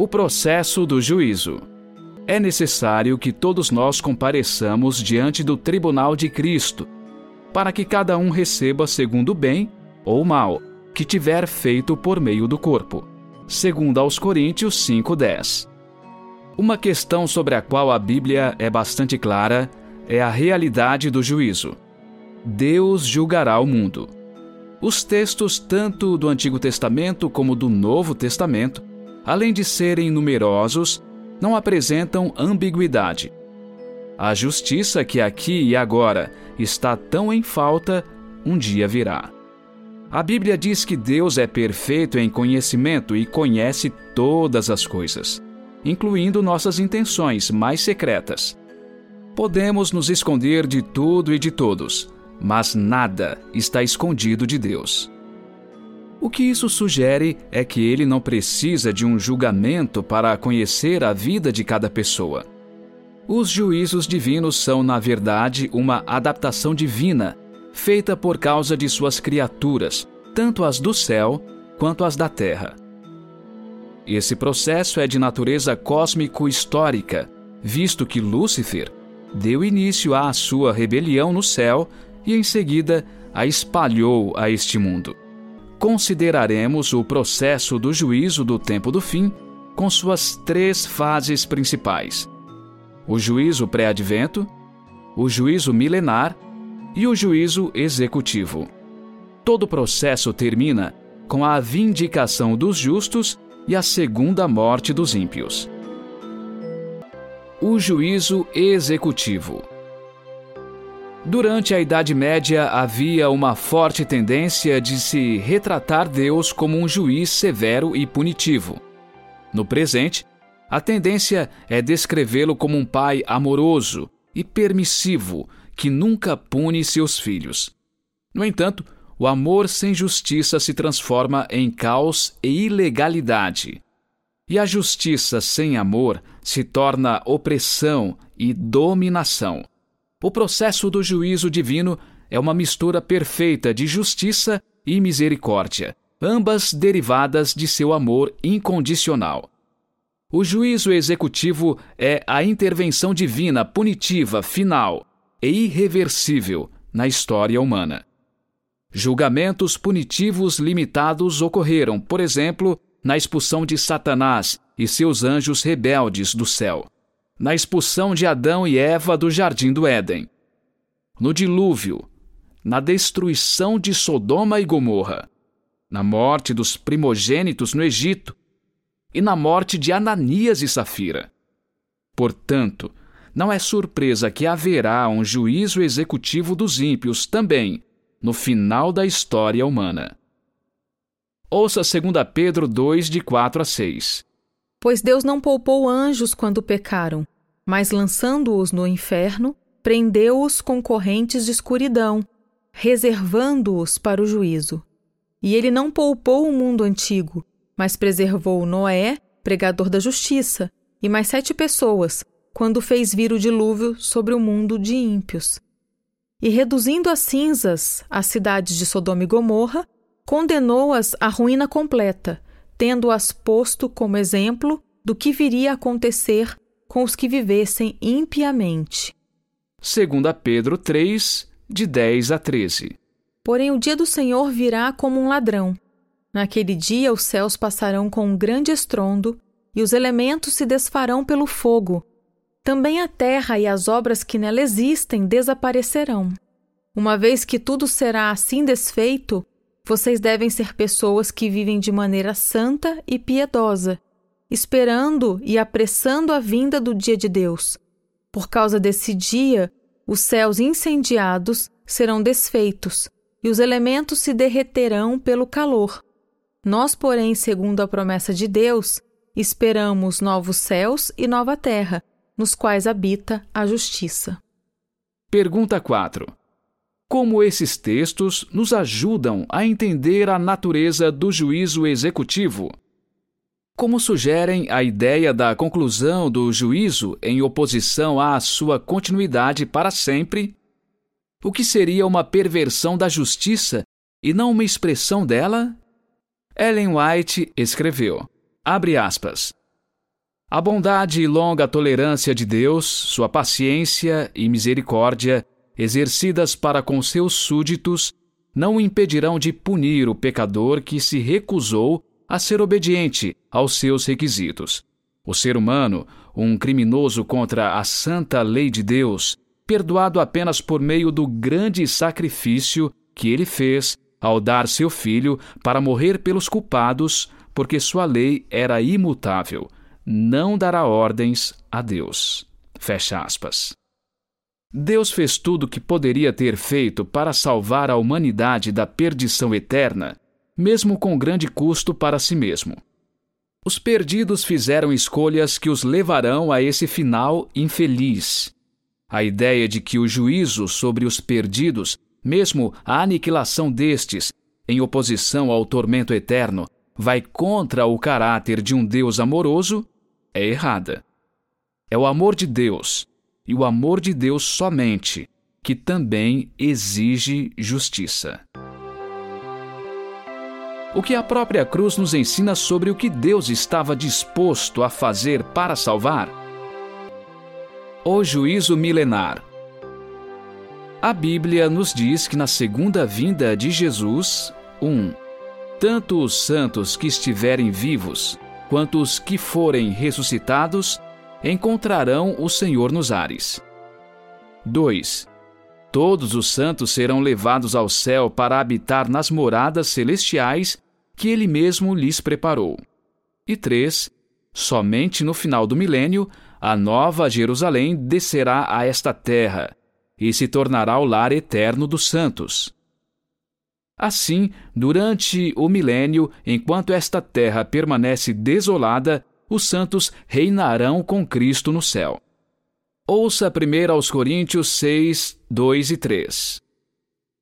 O processo do juízo. É necessário que todos nós compareçamos diante do tribunal de Cristo, para que cada um receba segundo o bem ou mal que tiver feito por meio do corpo. Segundo aos Coríntios 5:10. Uma questão sobre a qual a Bíblia é bastante clara é a realidade do juízo. Deus julgará o mundo. Os textos tanto do Antigo Testamento como do Novo Testamento, além de serem numerosos, não apresentam ambiguidade. A justiça que aqui e agora está tão em falta, um dia virá. A Bíblia diz que Deus é perfeito em conhecimento e conhece todas as coisas, incluindo nossas intenções mais secretas. Podemos nos esconder de tudo e de todos, mas nada está escondido de Deus. O que isso sugere é que ele não precisa de um julgamento para conhecer a vida de cada pessoa. Os juízos divinos são, na verdade, uma adaptação divina, feita por causa de suas criaturas, tanto as do céu quanto as da terra. Esse processo é de natureza cósmico-histórica, visto que Lúcifer deu início à sua rebelião no céu e, em seguida, a espalhou a este mundo consideraremos o processo do juízo do tempo do fim com suas três fases principais: o juízo pré-advento, o juízo milenar e o juízo executivo. Todo o processo termina com a vindicação dos justos e a segunda morte dos ímpios. O juízo executivo. Durante a Idade Média havia uma forte tendência de se retratar Deus como um juiz severo e punitivo. No presente, a tendência é descrevê-lo como um pai amoroso e permissivo que nunca pune seus filhos. No entanto, o amor sem justiça se transforma em caos e ilegalidade. E a justiça sem amor se torna opressão e dominação. O processo do juízo divino é uma mistura perfeita de justiça e misericórdia, ambas derivadas de seu amor incondicional. O juízo executivo é a intervenção divina punitiva final e irreversível na história humana. Julgamentos punitivos limitados ocorreram, por exemplo, na expulsão de Satanás e seus anjos rebeldes do céu na expulsão de Adão e Eva do jardim do Éden, no dilúvio, na destruição de Sodoma e Gomorra, na morte dos primogênitos no Egito e na morte de Ananias e Safira. Portanto, não é surpresa que haverá um juízo executivo dos ímpios também no final da história humana. Ouça 2 Pedro 2, de 4 a 6. Pois Deus não poupou anjos quando pecaram, mas lançando-os no inferno, prendeu-os com correntes de escuridão, reservando-os para o juízo. E ele não poupou o mundo antigo, mas preservou Noé, pregador da justiça, e mais sete pessoas, quando fez vir o dilúvio sobre o mundo de ímpios. E reduzindo a cinzas as cidades de Sodoma e Gomorra, condenou-as à ruína completa, tendo-as posto como exemplo do que viria a acontecer com os que vivessem impiamente. Segunda Pedro 3, de 10 a 13. Porém o dia do Senhor virá como um ladrão. Naquele dia os céus passarão com um grande estrondo e os elementos se desfarão pelo fogo. Também a terra e as obras que nela existem desaparecerão. Uma vez que tudo será assim desfeito, vocês devem ser pessoas que vivem de maneira santa e piedosa, esperando e apressando a vinda do dia de Deus. Por causa desse dia, os céus incendiados serão desfeitos e os elementos se derreterão pelo calor. Nós, porém, segundo a promessa de Deus, esperamos novos céus e nova terra, nos quais habita a justiça. Pergunta 4 como esses textos nos ajudam a entender a natureza do juízo executivo. Como sugerem a ideia da conclusão do juízo em oposição à sua continuidade para sempre, o que seria uma perversão da justiça e não uma expressão dela? Ellen White escreveu, abre aspas, A bondade e longa tolerância de Deus, sua paciência e misericórdia, exercidas para com seus súditos, não impedirão de punir o pecador que se recusou a ser obediente aos seus requisitos. O ser humano, um criminoso contra a santa lei de Deus, perdoado apenas por meio do grande sacrifício que ele fez ao dar seu filho para morrer pelos culpados, porque sua lei era imutável, não dará ordens a Deus. Fecha aspas. Deus fez tudo o que poderia ter feito para salvar a humanidade da perdição eterna, mesmo com grande custo para si mesmo. Os perdidos fizeram escolhas que os levarão a esse final infeliz. A ideia de que o juízo sobre os perdidos, mesmo a aniquilação destes, em oposição ao tormento eterno, vai contra o caráter de um Deus amoroso, é errada. É o amor de Deus, e o amor de Deus somente, que também exige justiça. O que a própria cruz nos ensina sobre o que Deus estava disposto a fazer para salvar? O juízo milenar. A Bíblia nos diz que na segunda vinda de Jesus, 1. Um, tanto os santos que estiverem vivos, quanto os que forem ressuscitados, encontrarão o Senhor nos ares. 2. Todos os santos serão levados ao céu para habitar nas moradas celestiais que ele mesmo lhes preparou. E 3. Somente no final do milênio a nova Jerusalém descerá a esta terra e se tornará o lar eterno dos santos. Assim, durante o milênio, enquanto esta terra permanece desolada, os santos reinarão com Cristo no céu. Ouça 1 aos Coríntios 6, 2 e 3.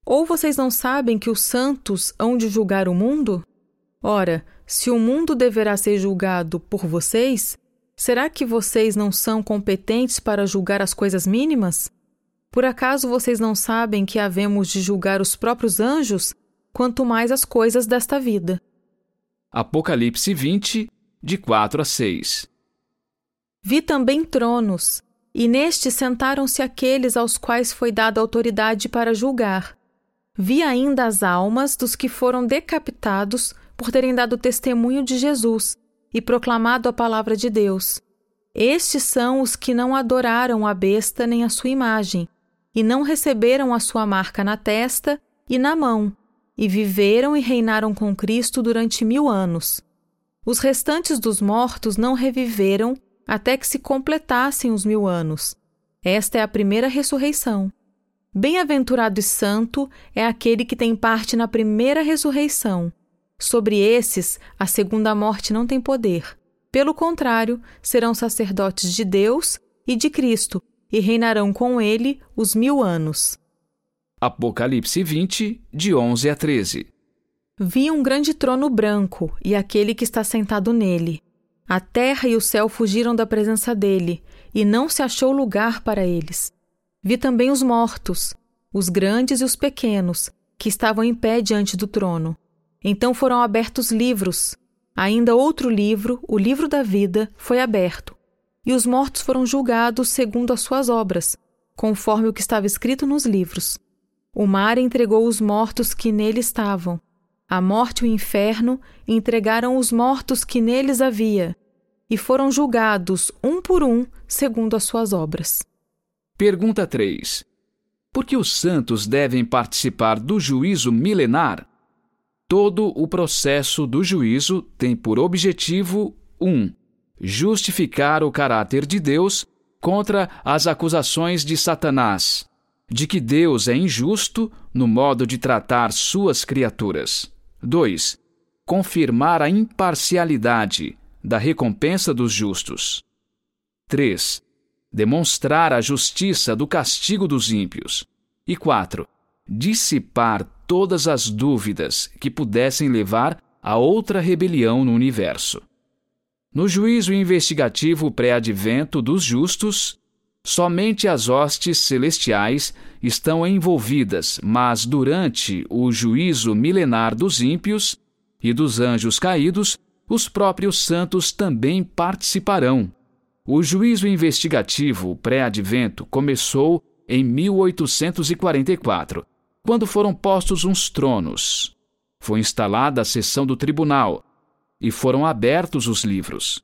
Ou vocês não sabem que os santos hão de julgar o mundo? Ora, se o mundo deverá ser julgado por vocês, Será que vocês não são competentes para julgar as coisas mínimas? Por acaso vocês não sabem que havemos de julgar os próprios anjos, quanto mais as coisas desta vida? Apocalipse 20, de 4 a 6 Vi também tronos, e nestes sentaram-se aqueles aos quais foi dada autoridade para julgar. Vi ainda as almas dos que foram decapitados por terem dado testemunho de Jesus e proclamado a palavra de Deus. Estes são os que não adoraram a besta nem a sua imagem, e não receberam a sua marca na testa e na mão, e viveram e reinaram com Cristo durante mil anos. Os restantes dos mortos não reviveram até que se completassem os mil anos. Esta é a primeira ressurreição. Bem-aventurado e santo é aquele que tem parte na primeira ressurreição. Sobre esses, a segunda morte não tem poder. Pelo contrário, serão sacerdotes de Deus e de Cristo e reinarão com ele os mil anos. Apocalipse 20, de 11 a 13 Vi um grande trono branco e aquele que está sentado nele. A terra e o céu fugiram da presença dele, e não se achou lugar para eles. Vi também os mortos, os grandes e os pequenos, que estavam em pé diante do trono. Então foram abertos livros. Ainda outro livro, o livro da vida, foi aberto. E os mortos foram julgados segundo as suas obras, conforme o que estava escrito nos livros. O mar entregou os mortos que nele estavam. A morte e o inferno entregaram os mortos que neles havia, e foram julgados um por um segundo as suas obras. Pergunta 3. Por que os santos devem participar do juízo milenar? Todo o processo do juízo tem por objetivo 1. Um, justificar o caráter de Deus contra as acusações de Satanás, de que Deus é injusto no modo de tratar suas criaturas. 2. Confirmar a imparcialidade da recompensa dos justos. 3. Demonstrar a justiça do castigo dos ímpios. E 4 dissipar todas as dúvidas que pudessem levar a outra rebelião no universo. No juízo investigativo pré-advento dos justos, somente as hostes celestiais estão envolvidas, mas durante o juízo milenar dos ímpios e dos anjos caídos, os próprios santos também participarão, O juízo investigativo pré-advento começou em 1844, quando foram postos uns tronos. Foi instalada a sessão do tribunal e foram abertos os livros.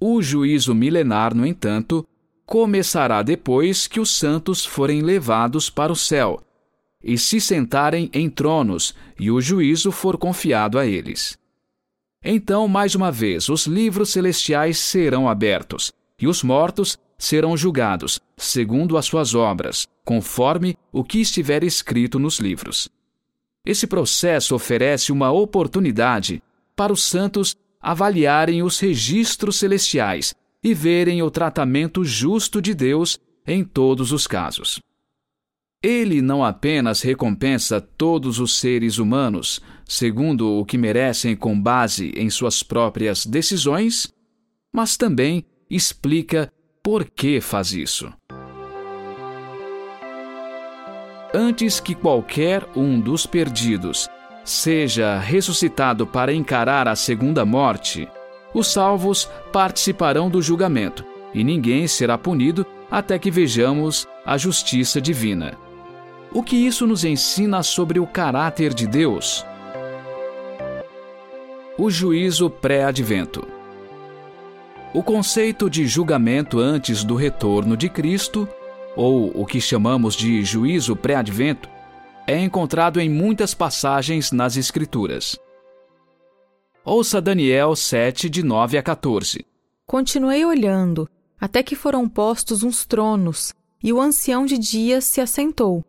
O juízo milenar, no entanto, começará depois que os santos forem levados para o céu e se sentarem em tronos e o juízo for confiado a eles. Então, mais uma vez, os livros celestiais serão abertos e os mortos serão julgados, segundo as suas obras, conforme o que estiver escrito nos livros. Esse processo oferece uma oportunidade para os santos avaliarem os registros celestiais e verem o tratamento justo de Deus em todos os casos. Ele não apenas recompensa todos os seres humanos, segundo o que merecem com base em suas próprias decisões, mas também explica por que faz isso. Antes que qualquer um dos perdidos seja ressuscitado para encarar a segunda morte, os salvos participarão do julgamento, e ninguém será punido até que vejamos a justiça divina. O que isso nos ensina sobre o caráter de Deus? O juízo pré-advento. O conceito de julgamento antes do retorno de Cristo, ou o que chamamos de juízo pré-advento, é encontrado em muitas passagens nas Escrituras. Ouça Daniel 7, de 9 a 14. Continuei olhando, até que foram postos uns tronos, e o ancião de dias se assentou.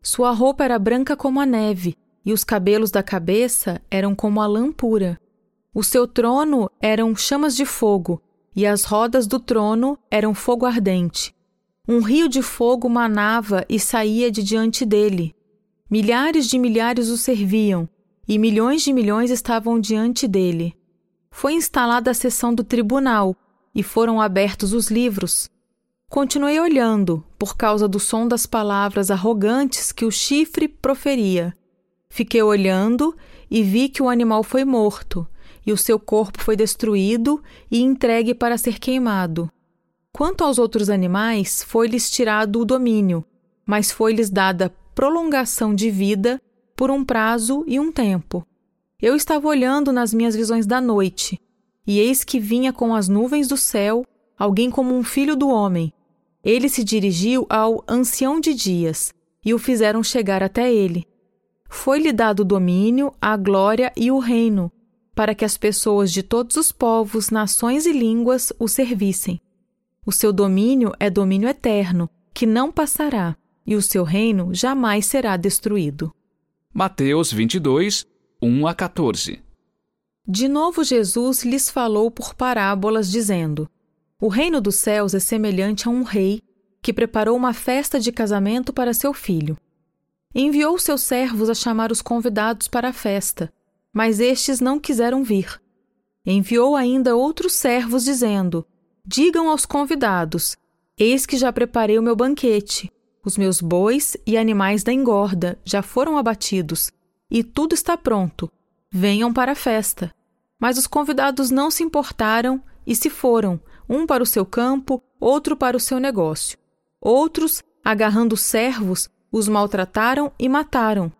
Sua roupa era branca como a neve, e os cabelos da cabeça eram como a lã pura. O seu trono eram chamas de fogo, e as rodas do trono eram fogo ardente. Um rio de fogo manava e saía de diante dele. Milhares de milhares o serviam, e milhões de milhões estavam diante dele. Foi instalada a sessão do tribunal, e foram abertos os livros. Continuei olhando, por causa do som das palavras arrogantes que o chifre proferia. Fiquei olhando e vi que o animal foi morto e o seu corpo foi destruído e entregue para ser queimado. Quanto aos outros animais, foi-lhes tirado o domínio, mas foi-lhes dada prolongação de vida por um prazo e um tempo. Eu estava olhando nas minhas visões da noite, e eis que vinha com as nuvens do céu alguém como um filho do homem. Ele se dirigiu ao ancião de dias, e o fizeram chegar até ele. Foi-lhe dado o domínio, a glória e o reino, para que as pessoas de todos os povos, nações e línguas o servissem. O seu domínio é domínio eterno, que não passará, e o seu reino jamais será destruído. Mateus 22, 1 a 14 De novo Jesus lhes falou por parábolas, dizendo: O reino dos céus é semelhante a um rei que preparou uma festa de casamento para seu filho. Enviou seus servos a chamar os convidados para a festa mas estes não quiseram vir. Enviou ainda outros servos, dizendo: Digam aos convidados: Eis que já preparei o meu banquete. Os meus bois e animais da engorda já foram abatidos, e tudo está pronto. Venham para a festa. Mas os convidados não se importaram e se foram, um para o seu campo, outro para o seu negócio. Outros, agarrando servos, os maltrataram e mataram.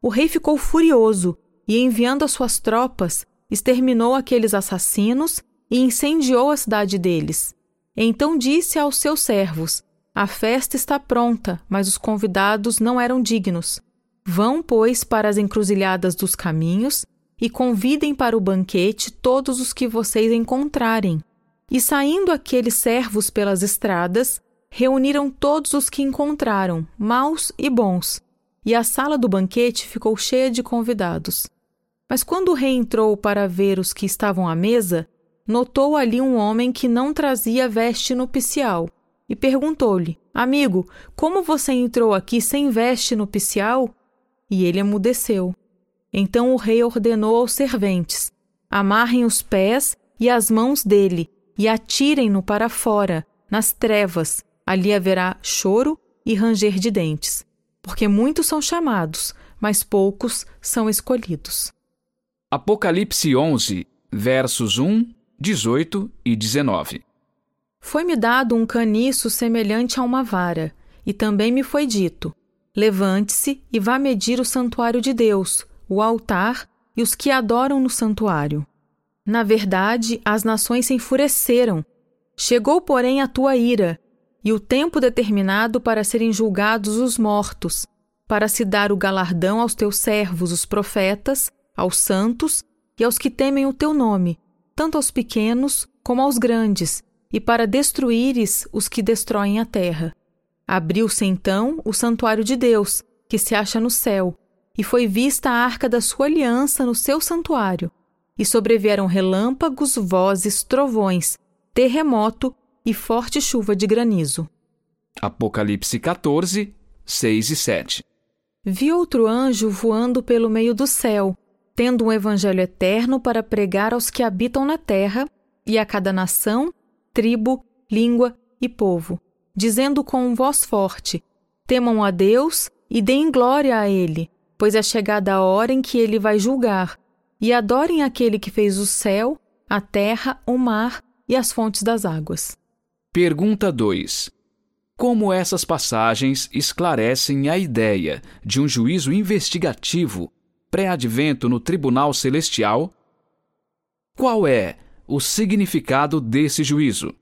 O rei ficou furioso e, enviando as suas tropas, exterminou aqueles assassinos e incendiou a cidade deles. Então disse aos seus servos: A festa está pronta, mas os convidados não eram dignos. Vão, pois, para as encruzilhadas dos caminhos e convidem para o banquete todos os que vocês encontrarem. E saindo aqueles servos pelas estradas, reuniram todos os que encontraram, maus e bons, e a sala do banquete ficou cheia de convidados. Mas quando o rei entrou para ver os que estavam à mesa, notou ali um homem que não trazia veste nupcial e perguntou-lhe: Amigo, como você entrou aqui sem veste nupcial? E ele emudeceu. Então o rei ordenou aos serventes: Amarrem os pés e as mãos dele e atirem-no para fora, nas trevas. Ali haverá choro e ranger de dentes, porque muitos são chamados, mas poucos são escolhidos. Apocalipse 11, versos 1, 18 e 19. Foi-me dado um caniço semelhante a uma vara, e também me foi dito: Levante-se e vá medir o santuário de Deus, o altar e os que adoram no santuário. Na verdade, as nações se enfureceram. Chegou, porém, a tua ira, e o tempo determinado para serem julgados os mortos, para se dar o galardão aos teus servos, os profetas, aos santos e aos que temem o teu nome, tanto aos pequenos como aos grandes, e para destruíres os que destroem a terra. Abriu-se então o santuário de Deus, que se acha no céu, e foi vista a arca da sua aliança no seu santuário. E sobrevieram relâmpagos, vozes, trovões, terremoto e forte chuva de granizo. Apocalipse 14, 6 e 7 Vi outro anjo voando pelo meio do céu, tendo um evangelho eterno para pregar aos que habitam na terra e a cada nação, tribo, língua e povo dizendo com voz forte: Temam a Deus e deem glória a Ele, pois é chegada a hora em que Ele vai julgar, e adorem aquele que fez o céu, a terra, o mar e as fontes das águas. Pergunta 2. Como essas passagens esclarecem a ideia de um juízo investigativo pré-advento no tribunal celestial? Qual é o significado desse juízo?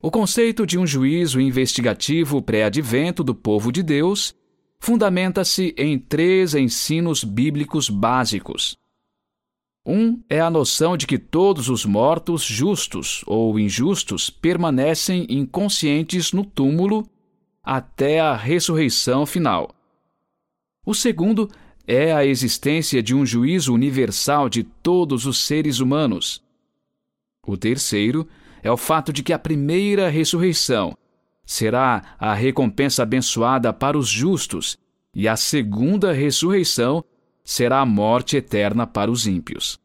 O conceito de um juízo investigativo pré-advento do povo de Deus fundamenta-se em três ensinos bíblicos básicos. Um é a noção de que todos os mortos, justos ou injustos, permanecem inconscientes no túmulo até a ressurreição final. O segundo é a existência de um juízo universal de todos os seres humanos. O terceiro é o fato de que a primeira ressurreição será a recompensa abençoada para os justos, e a segunda ressurreição será a morte eterna para os ímpios.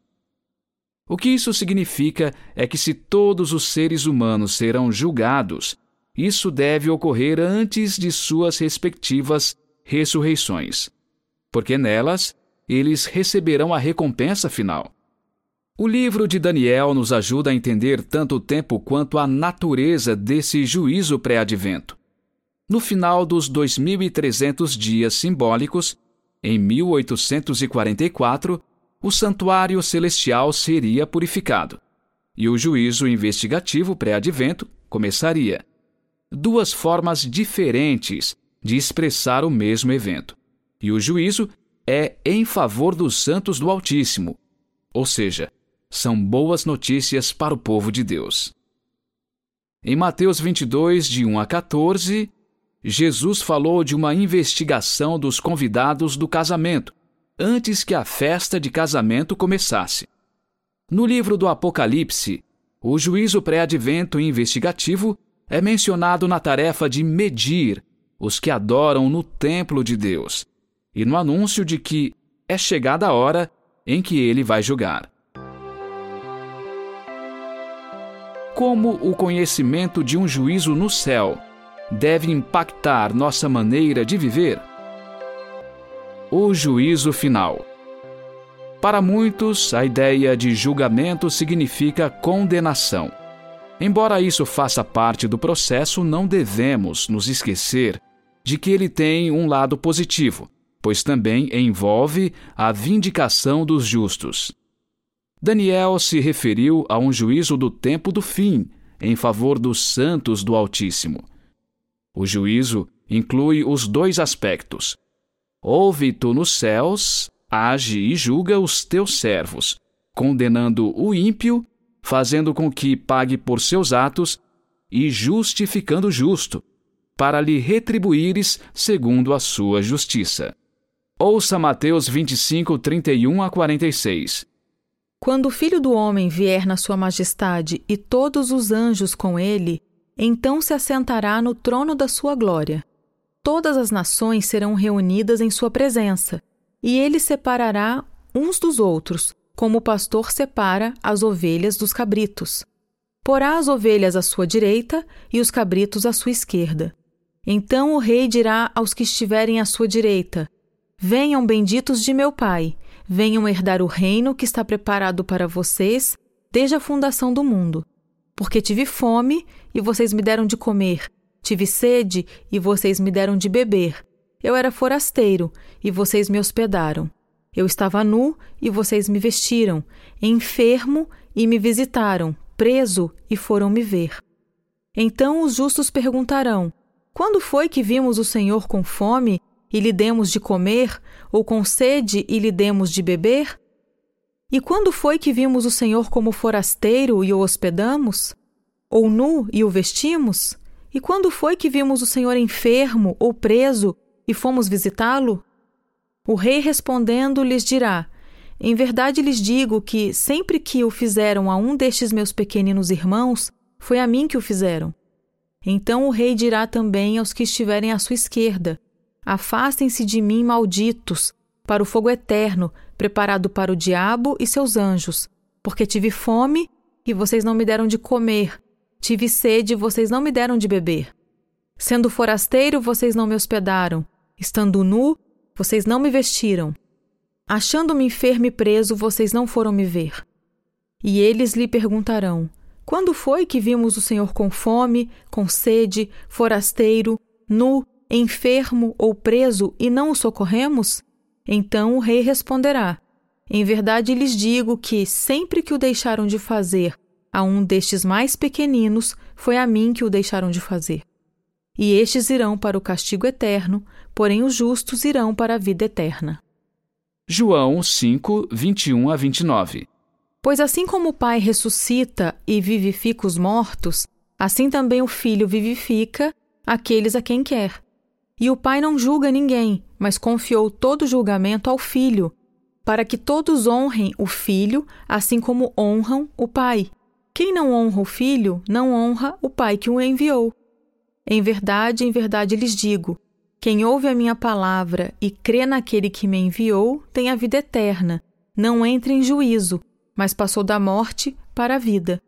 O que isso significa é que, se todos os seres humanos serão julgados, isso deve ocorrer antes de suas respectivas ressurreições, porque nelas eles receberão a recompensa final. O livro de Daniel nos ajuda a entender tanto o tempo quanto a natureza desse juízo pré-advento. No final dos 2.300 dias simbólicos, em 1844, o santuário celestial seria purificado e o juízo investigativo pré-advento começaria. Duas formas diferentes de expressar o mesmo evento. E o juízo é em favor dos santos do Altíssimo, ou seja, são boas notícias para o povo de Deus. Em Mateus 22, de 1 a 14, Jesus falou de uma investigação dos convidados do casamento, antes que a festa de casamento começasse. No livro do Apocalipse, o juízo pré-advento investigativo é mencionado na tarefa de medir os que adoram no templo de Deus e no anúncio de que é chegada a hora em que ele vai julgar. Como o conhecimento de um juízo no céu deve impactar nossa maneira de viver? O juízo final. Para muitos, a ideia de julgamento significa condenação. Embora isso faça parte do processo, não devemos nos esquecer de que ele tem um lado positivo, pois também envolve a vindicação dos justos. Daniel se referiu a um juízo do tempo do fim, em favor dos santos do Altíssimo. O juízo inclui os dois aspectos. Ouve tu nos céus, age e julga os teus servos, condenando o ímpio, fazendo com que pague por seus atos, e justificando o justo, para lhe retribuíres segundo a sua justiça. Ouça Mateus 25, 31 a 46. Quando o Filho do Homem vier na sua majestade e todos os anjos com ele, então se assentará no trono da sua glória. Todas as nações serão reunidas em sua presença, e ele separará uns dos outros, como o pastor separa as ovelhas dos cabritos. Porá as ovelhas à sua direita e os cabritos à sua esquerda. Então o rei dirá aos que estiverem à sua direita: Venham benditos de meu Pai venham herdar o reino que está preparado para vocês desde a fundação do mundo. Porque tive fome e vocês me deram de comer, tive sede e vocês me deram de beber. Eu era forasteiro e vocês me hospedaram. Eu estava nu e vocês me vestiram, enfermo e me visitaram, preso e foram me ver. Então os justos perguntarão: Quando foi que vimos o Senhor com fome e lhe demos de comer, ou com sede e lhe demos de beber? E quando foi que vimos o Senhor como forasteiro e o hospedamos? Ou nu e o vestimos? E quando foi que vimos o Senhor enfermo ou preso e fomos visitá-lo? O rei respondendo lhes dirá: Em verdade lhes digo que, sempre que o fizeram a um destes meus pequeninos irmãos, foi a mim que o fizeram. Então o rei dirá também aos que estiverem à sua esquerda: Afastem-se de mim, malditos, para o fogo eterno, preparado para o diabo e seus anjos, porque tive fome e vocês não me deram de comer, tive sede e vocês não me deram de beber. Sendo forasteiro, vocês não me hospedaram, estando nu, vocês não me vestiram. Achando-me enfermo e preso, vocês não foram me ver. E eles lhe perguntarão: Quando foi que vimos o Senhor com fome, com sede, forasteiro, nu, enfermo ou preso e não o socorremos? Então o rei responderá: Em verdade lhes digo que, sempre que o deixaram de fazer a um destes mais pequeninos, foi a mim que o deixaram de fazer. E estes irão para o castigo eterno, porém os justos irão para a vida eterna. João 5, 21 a 29 Pois assim como o Pai ressuscita e vivifica os mortos, assim também o Filho vivifica aqueles a quem quer. E o Pai não julga ninguém, mas confiou todo o julgamento ao Filho, para que todos honrem o Filho, assim como honram o Pai. Quem não honra o Filho, não honra o Pai que o enviou. Em verdade, em verdade lhes digo: quem ouve a minha palavra e crê naquele que me enviou tem a vida eterna, não entra em juízo, mas passou da morte para a vida.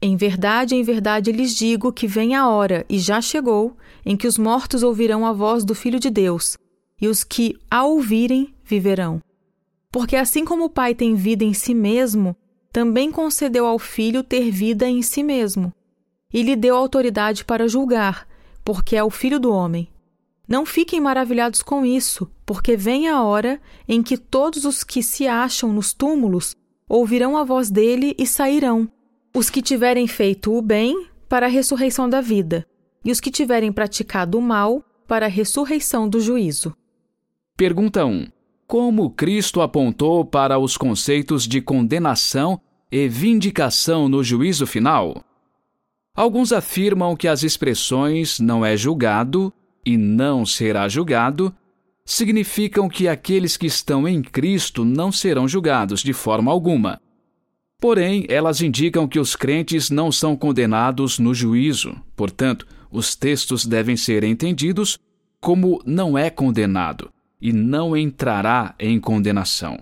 Em verdade, em verdade lhes digo que vem a hora, e já chegou, em que os mortos ouvirão a voz do Filho de Deus, e os que a ouvirem viverão. Porque assim como o Pai tem vida em si mesmo, também concedeu ao Filho ter vida em si mesmo, e lhe deu autoridade para julgar, porque é o Filho do homem. Não fiquem maravilhados com isso, porque vem a hora em que todos os que se acham nos túmulos ouvirão a voz dele e sairão os que tiverem feito o bem para a ressurreição da vida, e os que tiverem praticado o mal para a ressurreição do juízo. Pergunta 1. Como Cristo apontou para os conceitos de condenação e vindicação no juízo final? Alguns afirmam que as expressões não é julgado e não será julgado significam que aqueles que estão em Cristo não serão julgados de forma alguma. Porém, elas indicam que os crentes não são condenados no juízo. Portanto, os textos devem ser entendidos como não é condenado e não entrará em condenação.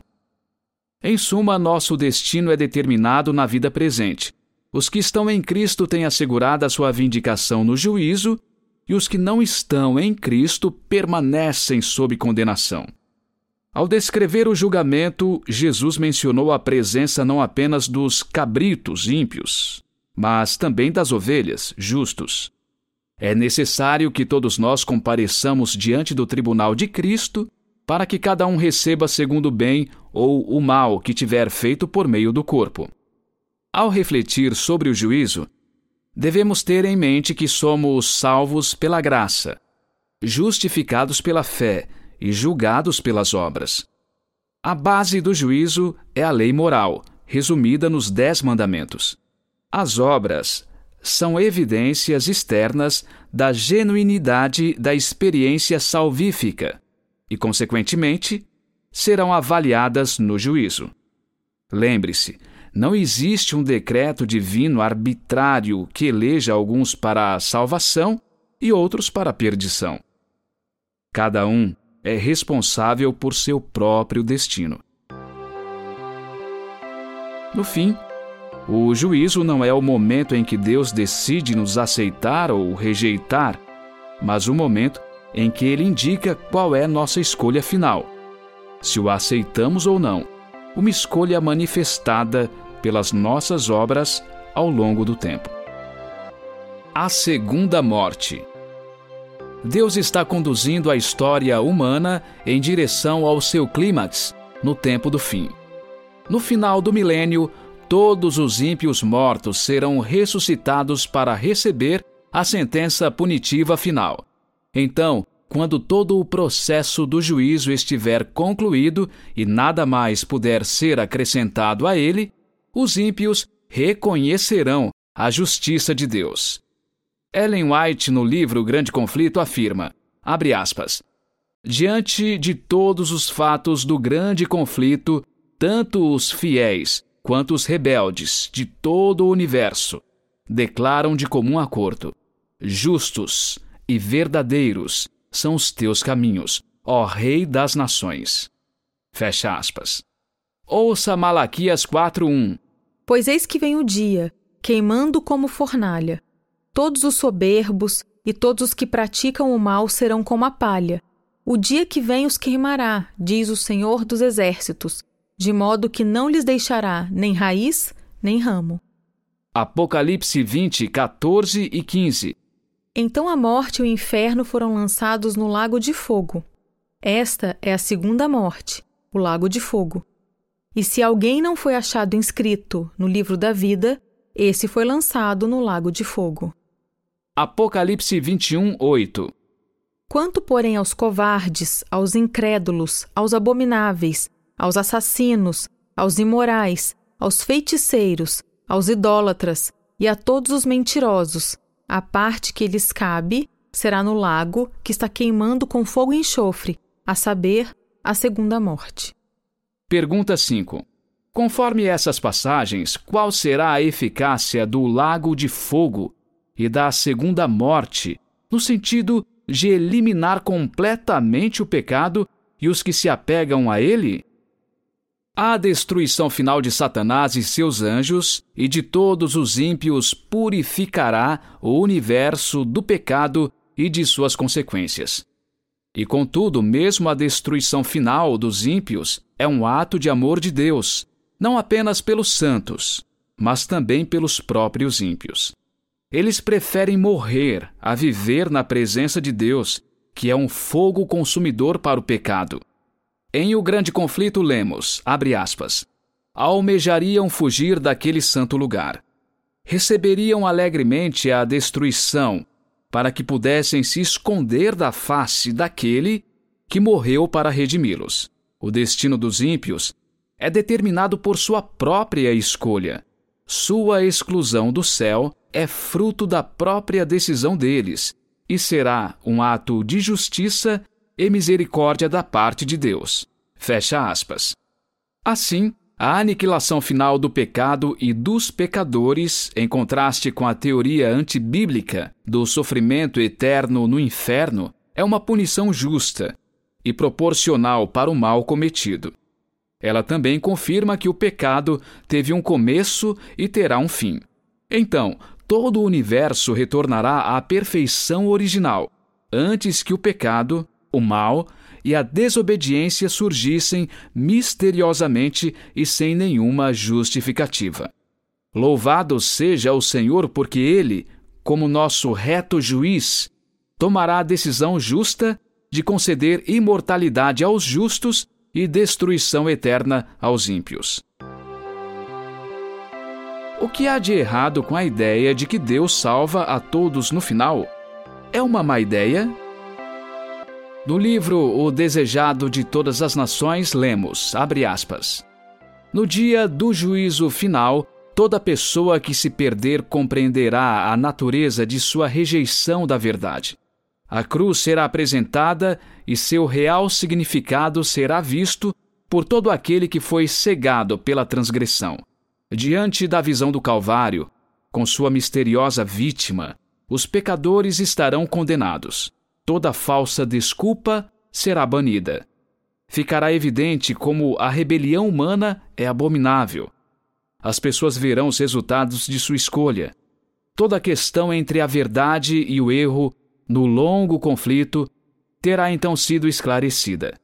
Em suma, nosso destino é determinado na vida presente. Os que estão em Cristo têm assegurada sua vindicação no juízo, e os que não estão em Cristo permanecem sob condenação. Ao descrever o julgamento, Jesus mencionou a presença não apenas dos cabritos ímpios, mas também das ovelhas justos. É necessário que todos nós compareçamos diante do tribunal de Cristo para que cada um receba segundo o bem ou o mal que tiver feito por meio do corpo. Ao refletir sobre o juízo, devemos ter em mente que somos salvos pela graça, justificados pela fé e julgados pelas obras. A base do juízo é a lei moral, resumida nos Dez Mandamentos. As obras são evidências externas da genuinidade da experiência salvífica e, consequentemente, serão avaliadas no juízo. Lembre-se, não existe um decreto divino arbitrário que eleja alguns para a salvação e outros para a perdição. Cada um é responsável por seu próprio destino. No fim, o juízo não é o momento em que Deus decide nos aceitar ou rejeitar, mas o momento em que Ele indica qual é nossa escolha final. Se o aceitamos ou não, uma escolha manifestada pelas nossas obras ao longo do tempo. A segunda morte. Deus está conduzindo a história humana em direção ao seu clímax no tempo do fim. No final do milênio, todos os ímpios mortos serão ressuscitados para receber a sentença punitiva final. Então, quando todo o processo do juízo estiver concluído e nada mais puder ser acrescentado a ele, os ímpios reconhecerão a justiça de Deus. Ellen White, no livro Grande Conflito, afirma, abre aspas, Diante de todos os fatos do grande conflito, tanto os fiéis quanto os rebeldes de todo o universo declaram de comum acordo: justos e verdadeiros são os teus caminhos, ó Rei das Nações. Fecha aspas. Ouça Malaquias 4:1. Pois eis que vem o dia, queimando como fornalha. Todos os soberbos e todos os que praticam o mal serão como a palha. O dia que vem os queimará, diz o Senhor dos Exércitos, de modo que não lhes deixará nem raiz nem ramo. Apocalipse 20, 14 e 15 então a morte e o inferno foram lançados no lago de fogo. Esta é a segunda morte, o lago de fogo. E se alguém não foi achado inscrito no livro da vida, esse foi lançado no lago de fogo. Apocalipse 21, 8 Quanto, porém, aos covardes, aos incrédulos, aos abomináveis, aos assassinos, aos imorais, aos feiticeiros, aos idólatras e a todos os mentirosos, a parte que lhes cabe será no lago que está queimando com fogo e enxofre, a saber, a segunda morte. Pergunta 5. Conforme essas passagens, qual será a eficácia do lago de fogo e da segunda morte, no sentido de eliminar completamente o pecado e os que se apegam a ele? A destruição final de Satanás e seus anjos e de todos os ímpios purificará o universo do pecado e de suas consequências. E contudo, mesmo a destruição final dos ímpios é um ato de amor de Deus, não apenas pelos santos, mas também pelos próprios ímpios. Eles preferem morrer a viver na presença de Deus, que é um fogo consumidor para o pecado. Em O Grande Conflito lemos, abre aspas, almejariam fugir daquele santo lugar. Receberiam alegremente a destruição, para que pudessem se esconder da face daquele que morreu para redimi-los. O destino dos ímpios é determinado por sua própria escolha. Sua exclusão do céu é fruto da própria decisão deles e será um ato de justiça e misericórdia da parte de Deus. Fecha aspas. Assim, a aniquilação final do pecado e dos pecadores, em contraste com a teoria antibíblica do sofrimento eterno no inferno, é uma punição justa e proporcional para o mal cometido. Ela também confirma que o pecado teve um começo e terá um fim. Então, todo o universo retornará à perfeição original, antes que o pecado, o mal e a desobediência surgissem misteriosamente e sem nenhuma justificativa. Louvado seja o Senhor, porque Ele, como nosso reto juiz, tomará a decisão justa de conceder imortalidade aos justos e destruição eterna aos ímpios. O que há de errado com a ideia de que Deus salva a todos no final? É uma má ideia? No livro O Desejado de Todas as Nações, lemos, aspas, No dia do juízo final, toda pessoa que se perder compreenderá a natureza de sua rejeição da verdade. A cruz será apresentada e seu real significado será visto por todo aquele que foi cegado pela transgressão. Diante da visão do Calvário, com sua misteriosa vítima, os pecadores estarão condenados toda falsa desculpa será banida. Ficará evidente como a rebelião humana é abominável. As pessoas verão os resultados de sua escolha. Toda a questão entre a verdade e o erro, no longo conflito, terá então sido esclarecida.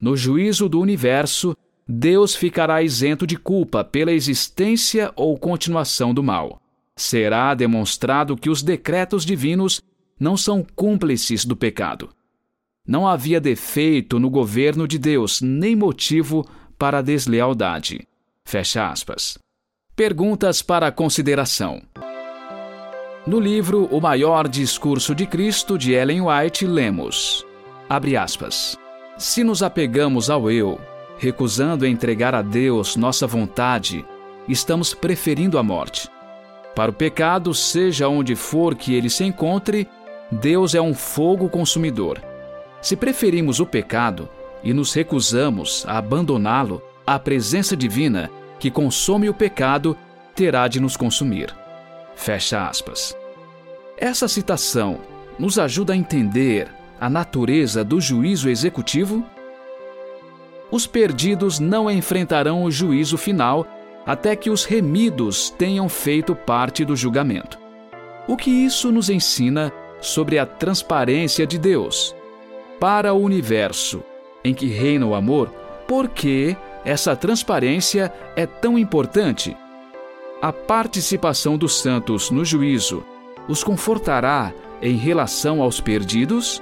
No juízo do universo, Deus ficará isento de culpa pela existência ou continuação do mal. será demonstrado que os decretos divinos não são cúmplices do pecado. Não havia defeito no governo de Deus, nem motivo para deslealdade. Fecha aspas. Perguntas para consideração. No livro O Maior Discurso de Cristo, de Ellen White, lemos: abre aspas. Se nos apegamos ao eu, recusando entregar a Deus nossa vontade, estamos preferindo a morte. Para o pecado, seja onde for que ele se encontre, Deus é um fogo consumidor. Se preferimos o pecado e nos recusamos a abandoná-lo, a presença divina, que consome o pecado, terá de nos consumir. Fecha aspas. Essa citação nos ajuda a entender a natureza do juízo executivo? Os perdidos não enfrentarão o juízo final até que os remidos tenham feito parte do julgamento. O que isso nos ensina sobre a transparência de Deus? Para o universo em que reina o amor, por que essa transparência é tão importante? A participação dos santos no juízo os confortará em relação aos perdidos?